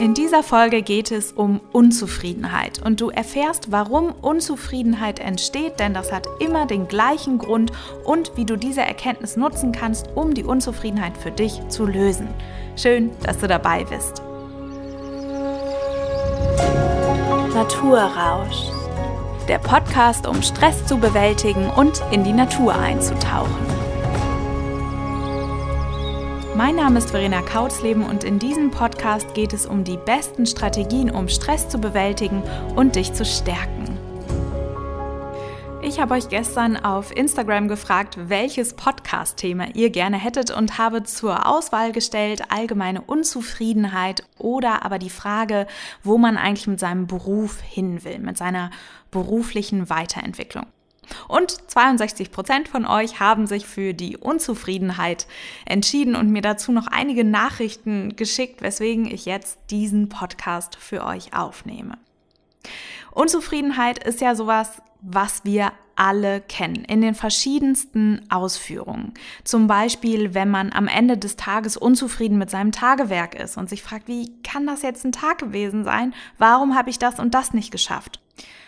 In dieser Folge geht es um Unzufriedenheit und du erfährst, warum Unzufriedenheit entsteht, denn das hat immer den gleichen Grund und wie du diese Erkenntnis nutzen kannst, um die Unzufriedenheit für dich zu lösen. Schön, dass du dabei bist. Naturrausch. Der Podcast, um Stress zu bewältigen und in die Natur einzutauchen. Mein Name ist Verena Kautzleben und in diesem Podcast geht es um die besten Strategien, um Stress zu bewältigen und dich zu stärken. Ich habe euch gestern auf Instagram gefragt, welches Podcast-Thema ihr gerne hättet und habe zur Auswahl gestellt allgemeine Unzufriedenheit oder aber die Frage, wo man eigentlich mit seinem Beruf hin will, mit seiner beruflichen Weiterentwicklung. Und 62 Prozent von euch haben sich für die Unzufriedenheit entschieden und mir dazu noch einige Nachrichten geschickt, weswegen ich jetzt diesen Podcast für euch aufnehme. Unzufriedenheit ist ja sowas, was wir alle kennen, in den verschiedensten Ausführungen. Zum Beispiel, wenn man am Ende des Tages unzufrieden mit seinem Tagewerk ist und sich fragt, wie kann das jetzt ein Tag gewesen sein? Warum habe ich das und das nicht geschafft?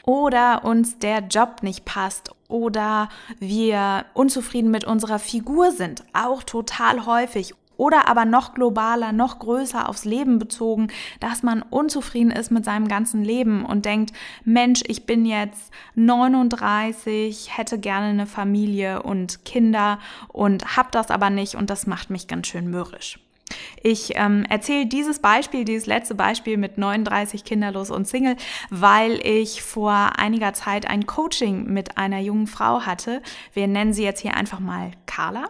Oder uns der Job nicht passt. Oder wir unzufrieden mit unserer Figur sind, auch total häufig. Oder aber noch globaler, noch größer aufs Leben bezogen, dass man unzufrieden ist mit seinem ganzen Leben und denkt, Mensch, ich bin jetzt 39, hätte gerne eine Familie und Kinder und hab das aber nicht und das macht mich ganz schön mürrisch. Ich ähm, erzähle dieses Beispiel, dieses letzte Beispiel mit 39 kinderlos und Single, weil ich vor einiger Zeit ein Coaching mit einer jungen Frau hatte. Wir nennen sie jetzt hier einfach mal Carla.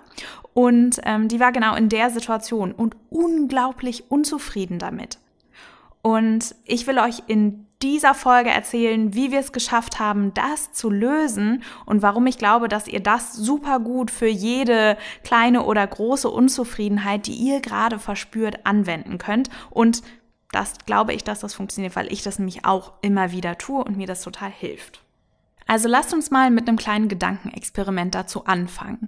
Und ähm, die war genau in der Situation und unglaublich unzufrieden damit. Und ich will euch in dieser Folge erzählen, wie wir es geschafft haben, das zu lösen und warum ich glaube, dass ihr das super gut für jede kleine oder große Unzufriedenheit, die ihr gerade verspürt, anwenden könnt. Und das glaube ich, dass das funktioniert, weil ich das nämlich auch immer wieder tue und mir das total hilft. Also lasst uns mal mit einem kleinen Gedankenexperiment dazu anfangen.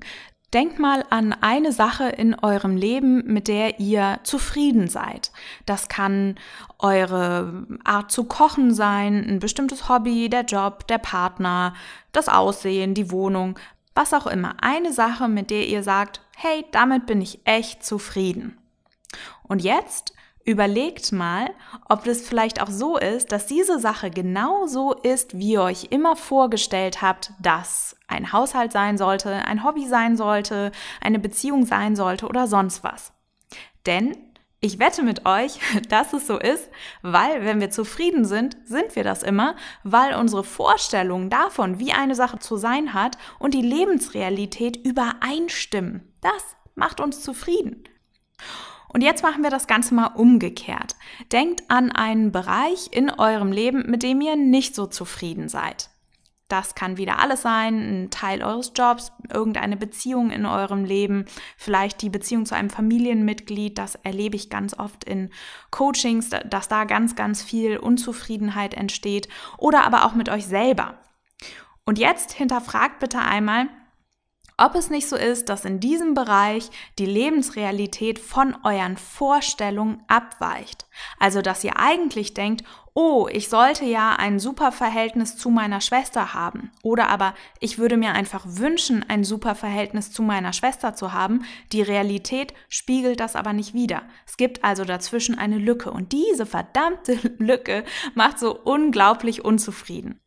Denkt mal an eine Sache in eurem Leben, mit der ihr zufrieden seid. Das kann eure Art zu kochen sein, ein bestimmtes Hobby, der Job, der Partner, das Aussehen, die Wohnung, was auch immer. Eine Sache, mit der ihr sagt, hey, damit bin ich echt zufrieden. Und jetzt Überlegt mal, ob es vielleicht auch so ist, dass diese Sache genau so ist, wie ihr euch immer vorgestellt habt, dass ein Haushalt sein sollte, ein Hobby sein sollte, eine Beziehung sein sollte oder sonst was. Denn ich wette mit euch, dass es so ist, weil wenn wir zufrieden sind, sind wir das immer, weil unsere Vorstellungen davon, wie eine Sache zu sein hat und die Lebensrealität übereinstimmen. Das macht uns zufrieden. Und jetzt machen wir das Ganze mal umgekehrt. Denkt an einen Bereich in eurem Leben, mit dem ihr nicht so zufrieden seid. Das kann wieder alles sein, ein Teil eures Jobs, irgendeine Beziehung in eurem Leben, vielleicht die Beziehung zu einem Familienmitglied. Das erlebe ich ganz oft in Coachings, dass da ganz, ganz viel Unzufriedenheit entsteht. Oder aber auch mit euch selber. Und jetzt hinterfragt bitte einmal, ob es nicht so ist, dass in diesem Bereich die Lebensrealität von euren Vorstellungen abweicht. Also, dass ihr eigentlich denkt, oh, ich sollte ja ein super Verhältnis zu meiner Schwester haben. Oder aber, ich würde mir einfach wünschen, ein super Verhältnis zu meiner Schwester zu haben. Die Realität spiegelt das aber nicht wider. Es gibt also dazwischen eine Lücke. Und diese verdammte Lücke macht so unglaublich unzufrieden.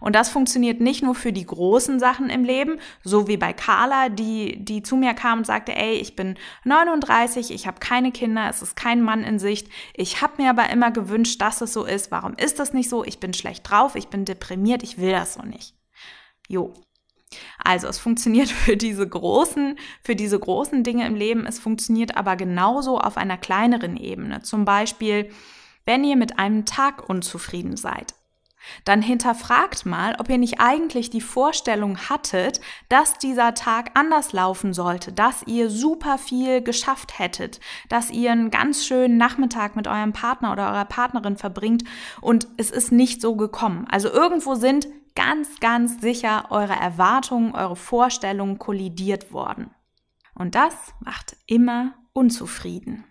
Und das funktioniert nicht nur für die großen Sachen im Leben, so wie bei Carla, die, die zu mir kam und sagte, ey, ich bin 39, ich habe keine Kinder, es ist kein Mann in Sicht. Ich habe mir aber immer gewünscht, dass es so ist. Warum ist das nicht so? Ich bin schlecht drauf, ich bin deprimiert, ich will das so nicht. Jo. Also es funktioniert für diese großen, für diese großen Dinge im Leben, es funktioniert aber genauso auf einer kleineren Ebene. Zum Beispiel, wenn ihr mit einem Tag unzufrieden seid dann hinterfragt mal, ob ihr nicht eigentlich die Vorstellung hattet, dass dieser Tag anders laufen sollte, dass ihr super viel geschafft hättet, dass ihr einen ganz schönen Nachmittag mit eurem Partner oder eurer Partnerin verbringt und es ist nicht so gekommen. Also irgendwo sind ganz, ganz sicher eure Erwartungen, eure Vorstellungen kollidiert worden. Und das macht immer unzufrieden.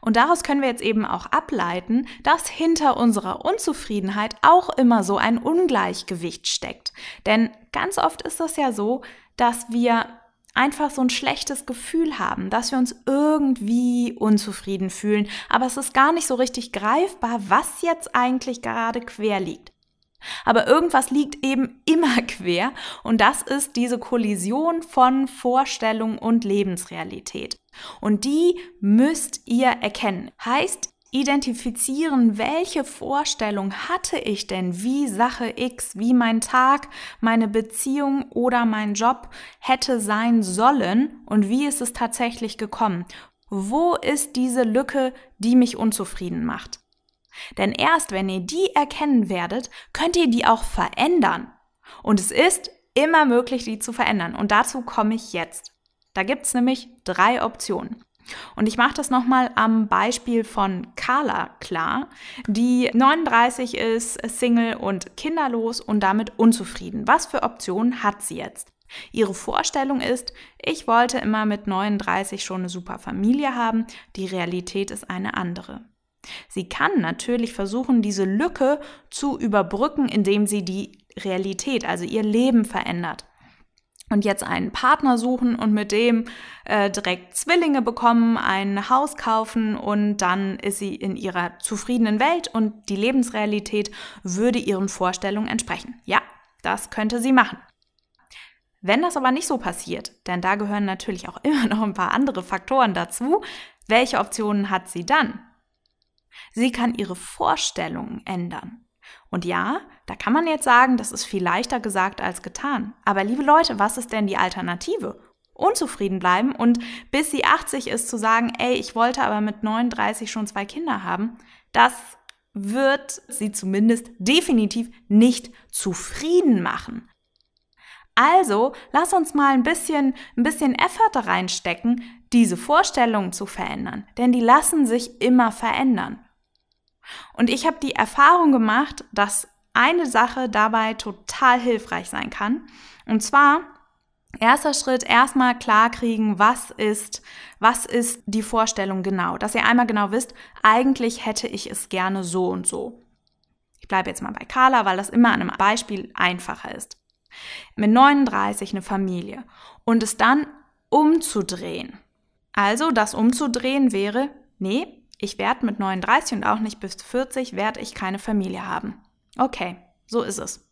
Und daraus können wir jetzt eben auch ableiten, dass hinter unserer Unzufriedenheit auch immer so ein Ungleichgewicht steckt. Denn ganz oft ist das ja so, dass wir einfach so ein schlechtes Gefühl haben, dass wir uns irgendwie unzufrieden fühlen, aber es ist gar nicht so richtig greifbar, was jetzt eigentlich gerade quer liegt. Aber irgendwas liegt eben immer quer und das ist diese Kollision von Vorstellung und Lebensrealität. Und die müsst ihr erkennen. Heißt, identifizieren, welche Vorstellung hatte ich denn, wie Sache X, wie mein Tag, meine Beziehung oder mein Job hätte sein sollen und wie ist es tatsächlich gekommen. Wo ist diese Lücke, die mich unzufrieden macht? Denn erst wenn ihr die erkennen werdet, könnt ihr die auch verändern. Und es ist immer möglich, die zu verändern. Und dazu komme ich jetzt. Da gibt es nämlich drei Optionen. Und ich mache das nochmal am Beispiel von Carla klar, die 39 ist, Single und kinderlos und damit unzufrieden. Was für Optionen hat sie jetzt? Ihre Vorstellung ist, ich wollte immer mit 39 schon eine super Familie haben, die Realität ist eine andere. Sie kann natürlich versuchen, diese Lücke zu überbrücken, indem sie die Realität, also ihr Leben verändert und jetzt einen Partner suchen und mit dem äh, direkt Zwillinge bekommen, ein Haus kaufen und dann ist sie in ihrer zufriedenen Welt und die Lebensrealität würde ihren Vorstellungen entsprechen. Ja, das könnte sie machen. Wenn das aber nicht so passiert, denn da gehören natürlich auch immer noch ein paar andere Faktoren dazu, welche Optionen hat sie dann? Sie kann ihre Vorstellungen ändern. Und ja, da kann man jetzt sagen, das ist viel leichter gesagt als getan. Aber liebe Leute, was ist denn die Alternative? Unzufrieden bleiben und bis sie 80 ist zu sagen, ey, ich wollte aber mit 39 schon zwei Kinder haben, das wird sie zumindest definitiv nicht zufrieden machen. Also, lass uns mal ein bisschen, ein bisschen Effort reinstecken, diese Vorstellungen zu verändern, denn die lassen sich immer verändern. Und ich habe die Erfahrung gemacht, dass eine Sache dabei total hilfreich sein kann. Und zwar Erster Schritt, erstmal klarkriegen, was ist, was ist die Vorstellung genau. Dass ihr einmal genau wisst, eigentlich hätte ich es gerne so und so. Ich bleibe jetzt mal bei Carla, weil das immer an einem Beispiel einfacher ist. Mit 39 eine Familie und es dann umzudrehen. Also das umzudrehen wäre, nee, ich werde mit 39 und auch nicht bis 40 werde ich keine Familie haben. Okay, so ist es.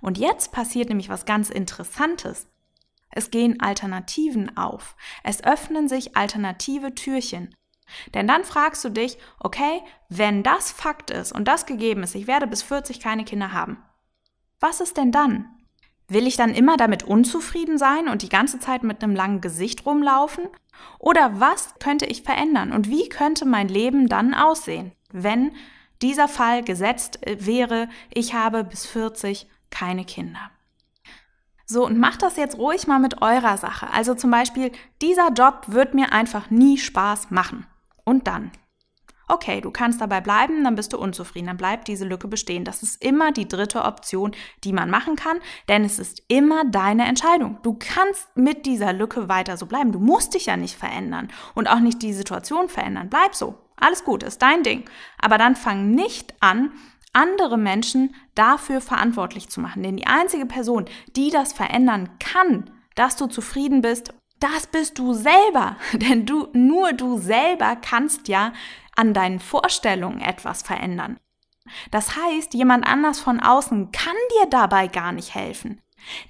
Und jetzt passiert nämlich was ganz Interessantes. Es gehen Alternativen auf. Es öffnen sich alternative Türchen. Denn dann fragst du dich, okay, wenn das Fakt ist und das gegeben ist, ich werde bis 40 keine Kinder haben, was ist denn dann? Will ich dann immer damit unzufrieden sein und die ganze Zeit mit einem langen Gesicht rumlaufen? Oder was könnte ich verändern und wie könnte mein Leben dann aussehen, wenn dieser Fall gesetzt äh, wäre, ich habe bis 40 keine Kinder? So, und macht das jetzt ruhig mal mit eurer Sache. Also zum Beispiel, dieser Job wird mir einfach nie Spaß machen. Und dann? Okay, du kannst dabei bleiben, dann bist du unzufrieden, dann bleibt diese Lücke bestehen. Das ist immer die dritte Option, die man machen kann, denn es ist immer deine Entscheidung. Du kannst mit dieser Lücke weiter so bleiben. Du musst dich ja nicht verändern und auch nicht die Situation verändern. Bleib so. Alles gut, ist dein Ding. Aber dann fang nicht an, andere Menschen dafür verantwortlich zu machen. Denn die einzige Person, die das verändern kann, dass du zufrieden bist, das bist du selber. Denn du, nur du selber kannst ja an deinen Vorstellungen etwas verändern. Das heißt, jemand anders von außen kann dir dabei gar nicht helfen.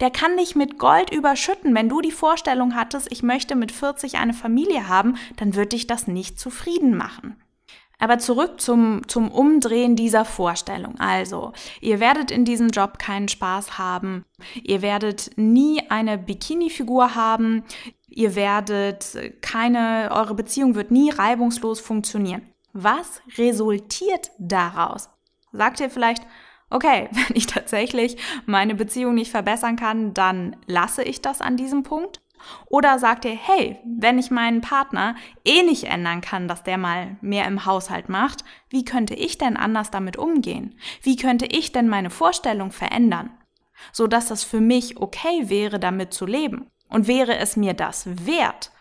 Der kann dich mit Gold überschütten. Wenn du die Vorstellung hattest, ich möchte mit 40 eine Familie haben, dann wird dich das nicht zufrieden machen. Aber zurück zum, zum Umdrehen dieser Vorstellung. Also, ihr werdet in diesem Job keinen Spaß haben. Ihr werdet nie eine Bikini-Figur haben. Ihr werdet keine, eure Beziehung wird nie reibungslos funktionieren. Was resultiert daraus? Sagt ihr vielleicht, okay, wenn ich tatsächlich meine Beziehung nicht verbessern kann, dann lasse ich das an diesem Punkt? Oder sagt ihr, hey, wenn ich meinen Partner eh nicht ändern kann, dass der mal mehr im Haushalt macht, wie könnte ich denn anders damit umgehen? Wie könnte ich denn meine Vorstellung verändern? So dass das für mich okay wäre, damit zu leben. Und wäre es mir das wert,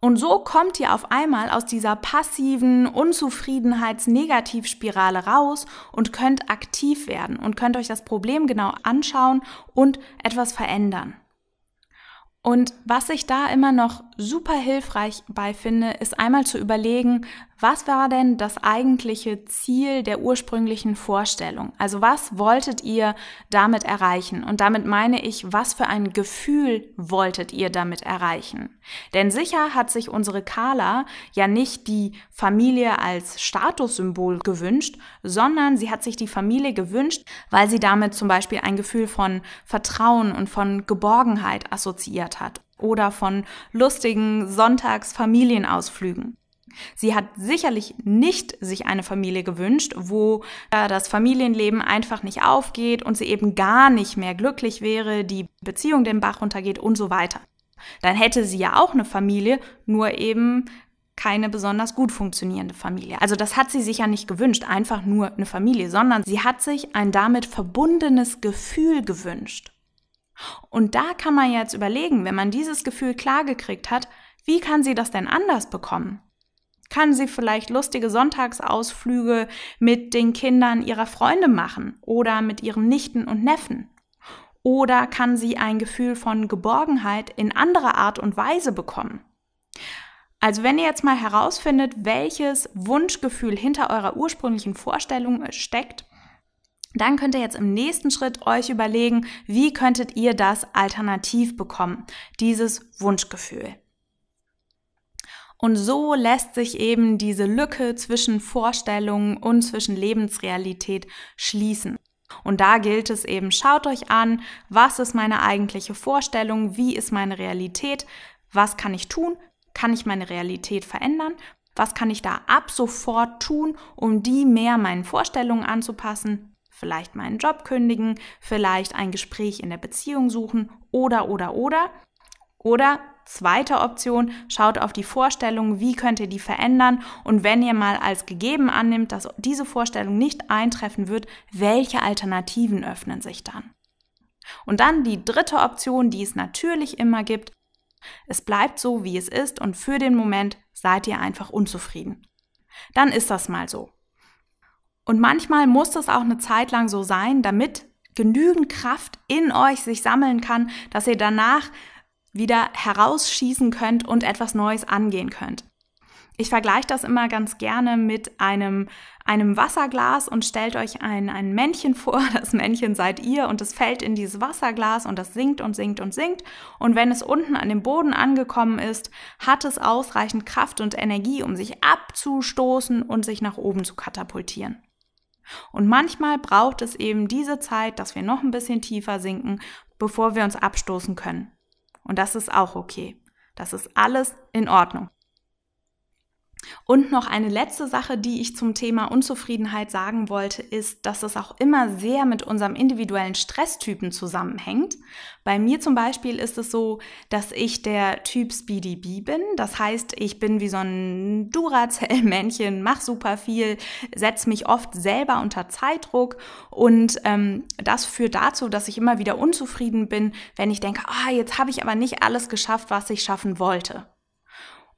Und so kommt ihr auf einmal aus dieser passiven Unzufriedenheits-Negativspirale raus und könnt aktiv werden und könnt euch das Problem genau anschauen und etwas verändern. Und was ich da immer noch super hilfreich bei finde, ist einmal zu überlegen, was war denn das eigentliche Ziel der ursprünglichen Vorstellung? Also was wolltet ihr damit erreichen? Und damit meine ich, was für ein Gefühl wolltet ihr damit erreichen? Denn sicher hat sich unsere Carla ja nicht die Familie als Statussymbol gewünscht, sondern sie hat sich die Familie gewünscht, weil sie damit zum Beispiel ein Gefühl von Vertrauen und von Geborgenheit assoziiert hat oder von lustigen Sonntagsfamilienausflügen. Sie hat sicherlich nicht sich eine Familie gewünscht, wo das Familienleben einfach nicht aufgeht und sie eben gar nicht mehr glücklich wäre, die Beziehung den Bach runtergeht und so weiter. Dann hätte sie ja auch eine Familie, nur eben keine besonders gut funktionierende Familie. Also das hat sie sich ja nicht gewünscht, einfach nur eine Familie, sondern sie hat sich ein damit verbundenes Gefühl gewünscht. Und da kann man jetzt überlegen, wenn man dieses Gefühl klargekriegt hat, wie kann sie das denn anders bekommen? Kann sie vielleicht lustige Sonntagsausflüge mit den Kindern ihrer Freunde machen oder mit ihren Nichten und Neffen? Oder kann sie ein Gefühl von Geborgenheit in anderer Art und Weise bekommen? Also wenn ihr jetzt mal herausfindet, welches Wunschgefühl hinter eurer ursprünglichen Vorstellung steckt, dann könnt ihr jetzt im nächsten Schritt euch überlegen, wie könntet ihr das alternativ bekommen, dieses Wunschgefühl. Und so lässt sich eben diese Lücke zwischen Vorstellungen und zwischen Lebensrealität schließen. Und da gilt es eben, schaut euch an, was ist meine eigentliche Vorstellung, wie ist meine Realität, was kann ich tun, kann ich meine Realität verändern, was kann ich da ab sofort tun, um die mehr meinen Vorstellungen anzupassen, vielleicht meinen Job kündigen, vielleicht ein Gespräch in der Beziehung suchen oder oder oder. Oder Zweite Option, schaut auf die Vorstellung, wie könnt ihr die verändern und wenn ihr mal als gegeben annimmt, dass diese Vorstellung nicht eintreffen wird, welche Alternativen öffnen sich dann? Und dann die dritte Option, die es natürlich immer gibt, es bleibt so, wie es ist und für den Moment seid ihr einfach unzufrieden. Dann ist das mal so. Und manchmal muss das auch eine Zeit lang so sein, damit genügend Kraft in euch sich sammeln kann, dass ihr danach wieder herausschießen könnt und etwas Neues angehen könnt. Ich vergleiche das immer ganz gerne mit einem, einem Wasserglas und stellt euch ein, ein Männchen vor. Das Männchen seid ihr und es fällt in dieses Wasserglas und das sinkt und sinkt und sinkt. Und wenn es unten an dem Boden angekommen ist, hat es ausreichend Kraft und Energie, um sich abzustoßen und sich nach oben zu katapultieren. Und manchmal braucht es eben diese Zeit, dass wir noch ein bisschen tiefer sinken, bevor wir uns abstoßen können. Und das ist auch okay. Das ist alles in Ordnung. Und noch eine letzte Sache, die ich zum Thema Unzufriedenheit sagen wollte, ist, dass es auch immer sehr mit unserem individuellen Stresstypen zusammenhängt. Bei mir zum Beispiel ist es so, dass ich der Typ Speedy B bin. Das heißt, ich bin wie so ein Duracell-Männchen, mach super viel, setze mich oft selber unter Zeitdruck und ähm, das führt dazu, dass ich immer wieder unzufrieden bin, wenn ich denke, ah, jetzt habe ich aber nicht alles geschafft, was ich schaffen wollte.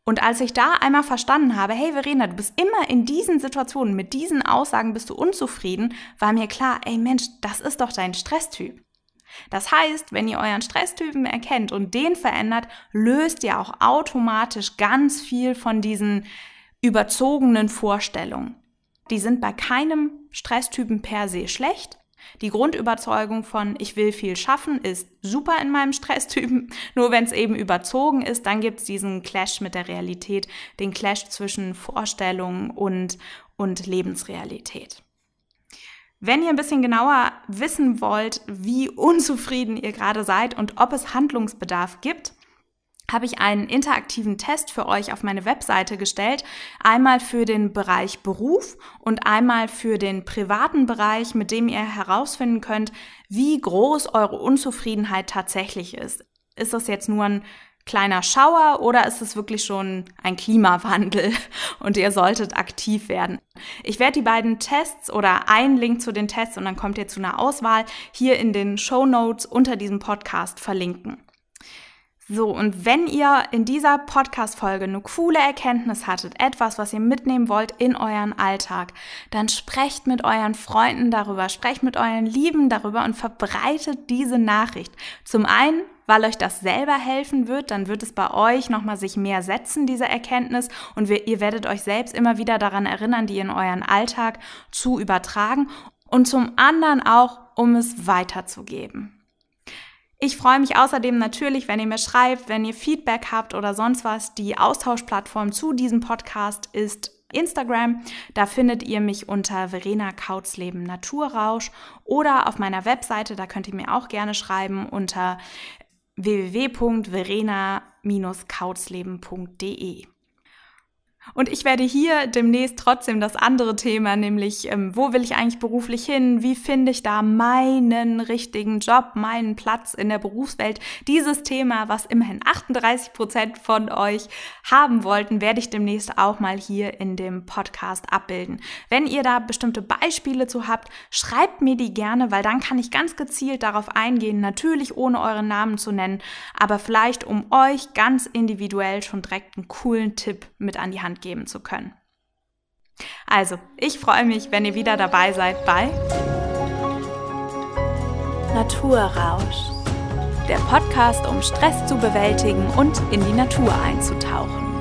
Und als ich da einmal verstanden habe, hey Verena, du bist immer in diesen Situationen, mit diesen Aussagen bist du unzufrieden, war mir klar, ey Mensch, das ist doch dein Stresstyp. Das heißt, wenn ihr euren Stresstypen erkennt und den verändert, löst ihr auch automatisch ganz viel von diesen überzogenen Vorstellungen. Die sind bei keinem Stresstypen per se schlecht, die Grundüberzeugung von ich will viel schaffen ist super in meinem Stresstypen. Nur wenn es eben überzogen ist, dann gibt es diesen Clash mit der Realität, den Clash zwischen Vorstellung und, und Lebensrealität. Wenn ihr ein bisschen genauer wissen wollt, wie unzufrieden ihr gerade seid und ob es Handlungsbedarf gibt, habe ich einen interaktiven Test für euch auf meine Webseite gestellt. Einmal für den Bereich Beruf und einmal für den privaten Bereich, mit dem ihr herausfinden könnt, wie groß eure Unzufriedenheit tatsächlich ist. Ist das jetzt nur ein kleiner Schauer oder ist es wirklich schon ein Klimawandel und ihr solltet aktiv werden? Ich werde die beiden Tests oder einen Link zu den Tests und dann kommt ihr zu einer Auswahl hier in den Show Notes unter diesem Podcast verlinken. So, und wenn ihr in dieser Podcast-Folge eine coole Erkenntnis hattet, etwas, was ihr mitnehmen wollt in euren Alltag, dann sprecht mit euren Freunden darüber, sprecht mit euren Lieben darüber und verbreitet diese Nachricht. Zum einen, weil euch das selber helfen wird, dann wird es bei euch nochmal sich mehr setzen, diese Erkenntnis, und wir, ihr werdet euch selbst immer wieder daran erinnern, die in euren Alltag zu übertragen. Und zum anderen auch, um es weiterzugeben. Ich freue mich außerdem natürlich, wenn ihr mir schreibt, wenn ihr Feedback habt oder sonst was. Die Austauschplattform zu diesem Podcast ist Instagram. Da findet ihr mich unter Verena Kautzleben Naturrausch oder auf meiner Webseite, da könnt ihr mir auch gerne schreiben unter www.verena-kautzleben.de. Und ich werde hier demnächst trotzdem das andere Thema, nämlich ähm, wo will ich eigentlich beruflich hin? Wie finde ich da meinen richtigen Job, meinen Platz in der Berufswelt? Dieses Thema, was immerhin 38 Prozent von euch haben wollten, werde ich demnächst auch mal hier in dem Podcast abbilden. Wenn ihr da bestimmte Beispiele zu habt, schreibt mir die gerne, weil dann kann ich ganz gezielt darauf eingehen, natürlich ohne euren Namen zu nennen, aber vielleicht um euch ganz individuell schon direkt einen coolen Tipp mit an die Hand geben zu können. Also, ich freue mich, wenn ihr wieder dabei seid bei Naturrausch, der Podcast, um Stress zu bewältigen und in die Natur einzutauchen.